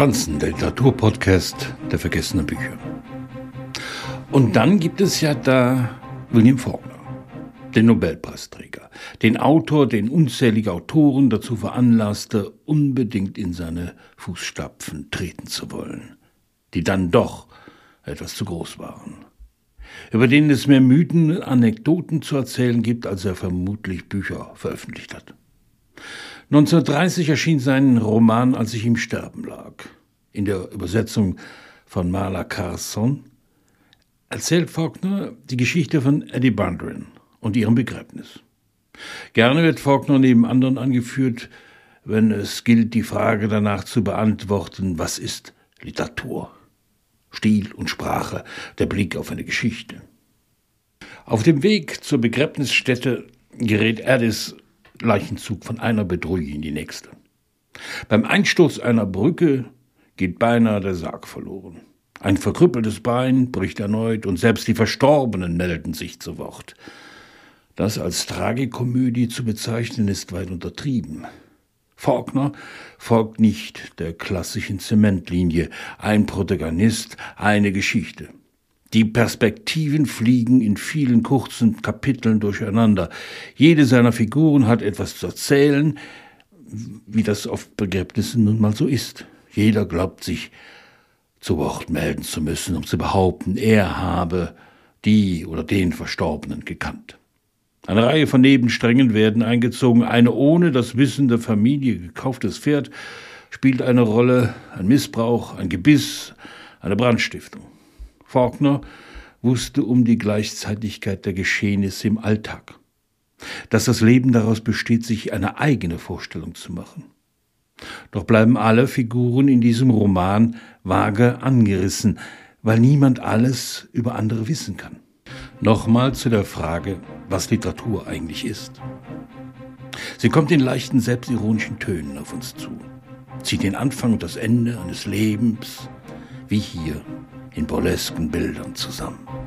Franzen, der Literaturpodcast der vergessenen Bücher. Und dann gibt es ja da William Faulkner, den Nobelpreisträger, den Autor, den unzählige Autoren dazu veranlasste, unbedingt in seine Fußstapfen treten zu wollen, die dann doch etwas zu groß waren, über den es mehr Mythen Anekdoten zu erzählen gibt, als er vermutlich Bücher veröffentlicht hat. 1930 erschien sein Roman Als ich im Sterben lag. In der Übersetzung von Marla Carson erzählt Faulkner die Geschichte von Eddie Bundren und ihrem Begräbnis. Gerne wird Faulkner neben anderen angeführt, wenn es gilt, die Frage danach zu beantworten, was ist Literatur? Stil und Sprache, der Blick auf eine Geschichte. Auf dem Weg zur Begräbnisstätte gerät Addis Leichenzug von einer Bedrohung in die nächste. Beim Einsturz einer Brücke geht beinahe der Sarg verloren. Ein verkrüppeltes Bein bricht erneut und selbst die Verstorbenen melden sich zu Wort. Das als Tragikomödie zu bezeichnen ist weit untertrieben. Faulkner folgt nicht der klassischen Zementlinie, ein Protagonist, eine Geschichte. Die Perspektiven fliegen in vielen kurzen Kapiteln durcheinander. Jede seiner Figuren hat etwas zu erzählen, wie das auf Begräbnissen nun mal so ist. Jeder glaubt sich zu Wort melden zu müssen, um zu behaupten, er habe die oder den Verstorbenen gekannt. Eine Reihe von Nebensträngen werden eingezogen. Eine ohne das Wissen der Familie gekauftes Pferd spielt eine Rolle, ein Missbrauch, ein Gebiss, eine Brandstiftung. Faulkner wusste um die Gleichzeitigkeit der Geschehnisse im Alltag, dass das Leben daraus besteht, sich eine eigene Vorstellung zu machen. Doch bleiben alle Figuren in diesem Roman vage angerissen, weil niemand alles über andere wissen kann. Nochmal zu der Frage, was Literatur eigentlich ist. Sie kommt in leichten selbstironischen Tönen auf uns zu, zieht den Anfang und das Ende eines Lebens, wie hier in burlesken Bildern zusammen.